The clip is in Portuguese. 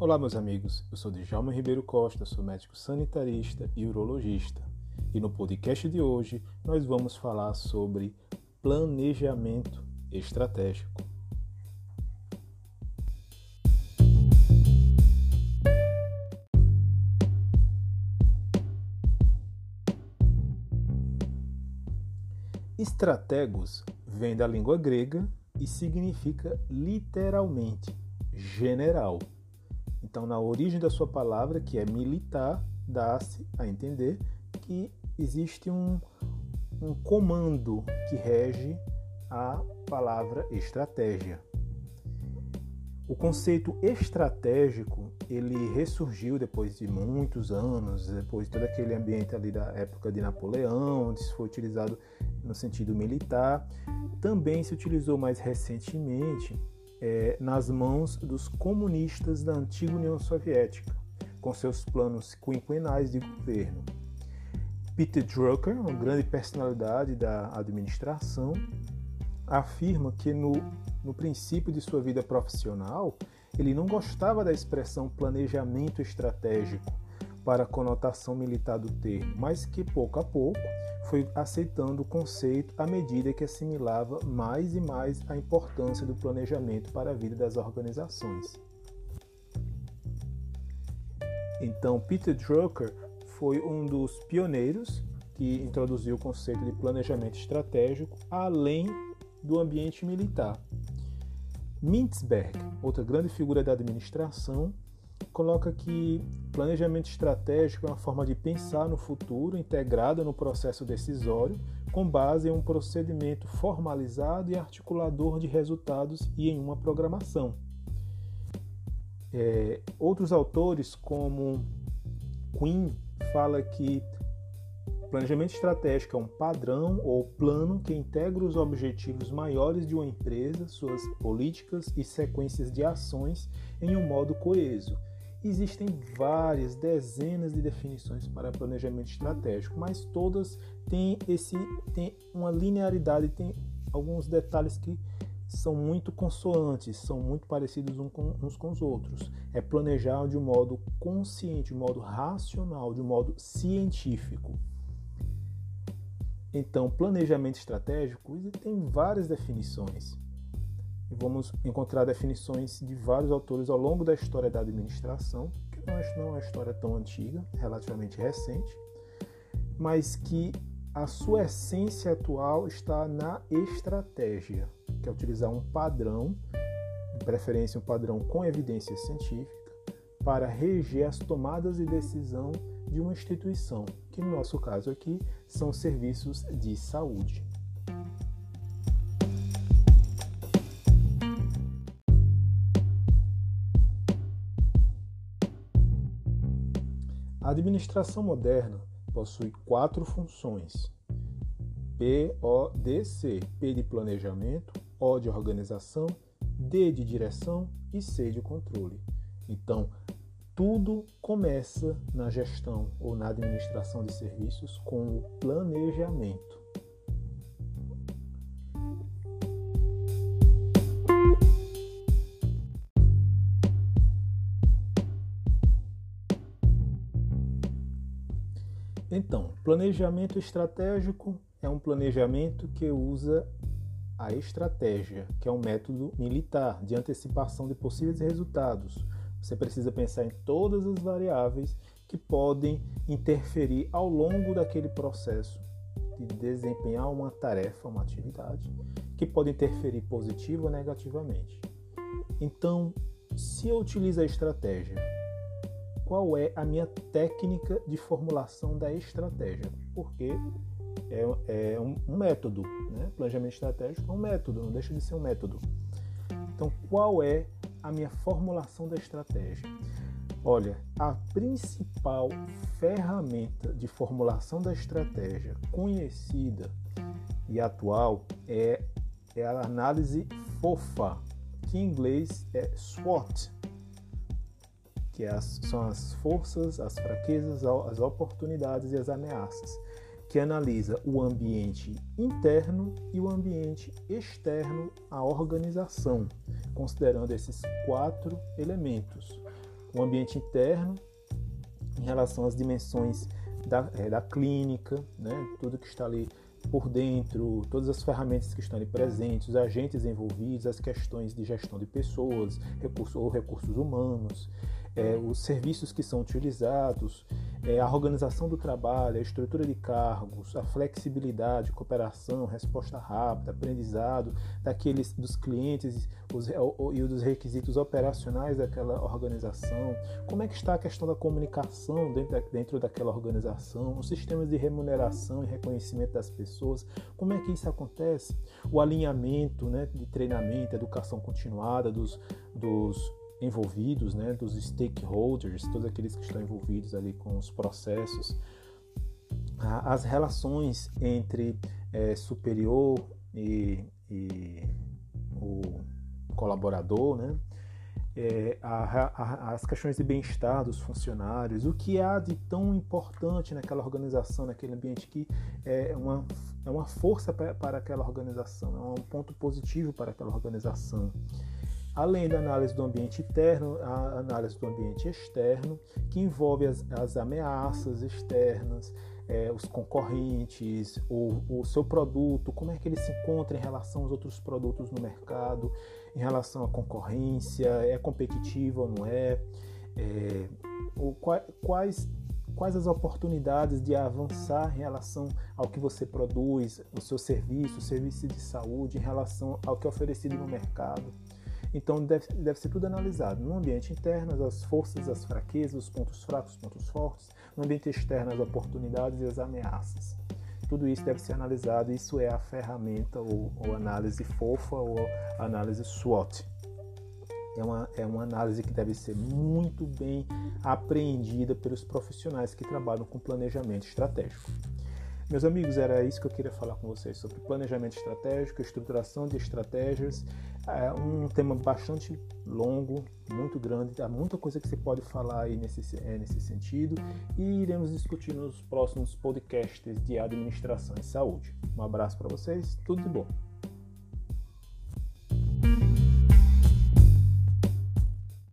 Olá, meus amigos. Eu sou Djalma Ribeiro Costa, sou médico sanitarista e urologista. E no podcast de hoje nós vamos falar sobre planejamento estratégico. Estrategos vem da língua grega e significa literalmente general. Então, na origem da sua palavra, que é militar, dá-se a entender que existe um, um comando que rege a palavra estratégia. O conceito estratégico ele ressurgiu depois de muitos anos, depois de todo aquele ambiente ali da época de Napoleão, onde foi utilizado no sentido militar. Também se utilizou mais recentemente é, nas mãos dos comunistas da antiga União Soviética, com seus planos quinquenais de governo. Peter Drucker, uma grande personalidade da administração, afirma que no, no princípio de sua vida profissional, ele não gostava da expressão planejamento estratégico para a conotação militar do termo, mas que pouco a pouco foi aceitando o conceito à medida que assimilava mais e mais a importância do planejamento para a vida das organizações. Então, Peter Drucker foi um dos pioneiros que introduziu o conceito de planejamento estratégico além do ambiente militar. Mintzberg, outra grande figura da administração, coloca que planejamento estratégico é uma forma de pensar no futuro integrada no processo decisório, com base em um procedimento formalizado e articulador de resultados e em uma programação. É, outros autores, como Quinn, fala que planejamento estratégico é um padrão ou plano que integra os objetivos maiores de uma empresa, suas políticas e sequências de ações em um modo coeso Existem várias, dezenas de definições para planejamento estratégico, mas todas têm, esse, têm uma linearidade, tem alguns detalhes que são muito consoantes, são muito parecidos uns com os outros. É planejar de um modo consciente, de um modo racional, de um modo científico. Então, planejamento estratégico tem várias definições e vamos encontrar definições de vários autores ao longo da história da administração, que não é uma história tão antiga, relativamente recente, mas que a sua essência atual está na estratégia, que é utilizar um padrão, de preferência um padrão com evidência científica, para reger as tomadas de decisão de uma instituição, que no nosso caso aqui são serviços de saúde. A administração moderna possui quatro funções: PODC, P de planejamento, O de organização, D de direção e C de controle. Então, tudo começa na gestão ou na administração de serviços com o planejamento. Então, planejamento estratégico é um planejamento que usa a estratégia, que é um método militar de antecipação de possíveis resultados. Você precisa pensar em todas as variáveis que podem interferir ao longo daquele processo de desempenhar uma tarefa, uma atividade, que pode interferir positivo ou negativamente. Então, se eu utilizo a estratégia qual é a minha técnica de formulação da estratégia, porque é, é um, um, método, né? planejamento estratégico é um método, não deixa de ser um método. Então, qual é a minha formulação da estratégia? Olha, a principal ferramenta de formulação da estratégia conhecida e atual é, é a análise FOFA, que em inglês é SWOT, que é são as forças, as fraquezas, as oportunidades e as ameaças, que analisa o ambiente interno e o ambiente externo à organização, considerando esses quatro elementos. o ambiente interno em relação às dimensões da, é, da clínica, né? tudo que está ali por dentro, todas as ferramentas que estão ali presentes, os agentes envolvidos, as questões de gestão de pessoas, recursos ou recursos humanos, é, os serviços que são utilizados, é, a organização do trabalho, a estrutura de cargos, a flexibilidade, cooperação, resposta rápida, aprendizado daqueles dos clientes os, e dos requisitos operacionais daquela organização, como é que está a questão da comunicação dentro, dentro daquela organização, os sistemas de remuneração e reconhecimento das pessoas, como é que isso acontece, o alinhamento né, de treinamento, educação continuada dos, dos envolvidos, né, dos stakeholders, todos aqueles que estão envolvidos ali com os processos, as relações entre é, superior e, e, o colaborador, né, é, a, a, as questões de bem-estar dos funcionários, o que há de tão importante naquela organização, naquele ambiente que é uma, é uma força para, aquela organização, é um ponto positivo para aquela organização além da análise do ambiente interno, a análise do ambiente externo, que envolve as, as ameaças externas, é, os concorrentes, o, o, seu produto, como é que ele se encontra em relação aos outros produtos no mercado, em relação à concorrência, é competitivo ou não é, é quais, quais as oportunidades de avançar em relação ao que você produz, o seu serviço, o serviço de saúde, em relação ao que é oferecido no mercado. Então deve, deve ser tudo analisado. No ambiente interno, as forças, as fraquezas, os pontos fracos, os pontos fortes. No ambiente externo, as oportunidades e as ameaças. Tudo isso deve ser analisado. Isso é a ferramenta ou, ou análise fofa ou análise SWOT. É uma, é uma análise que deve ser muito bem apreendida pelos profissionais que trabalham com planejamento estratégico. Meus amigos, era isso que eu queria falar com vocês sobre planejamento estratégico, estruturação de estratégias. É um tema bastante longo, muito grande, há muita coisa que você pode falar aí nesse, é, nesse sentido e iremos discutir nos próximos podcasts de administração e saúde. Um abraço para vocês, tudo de bom.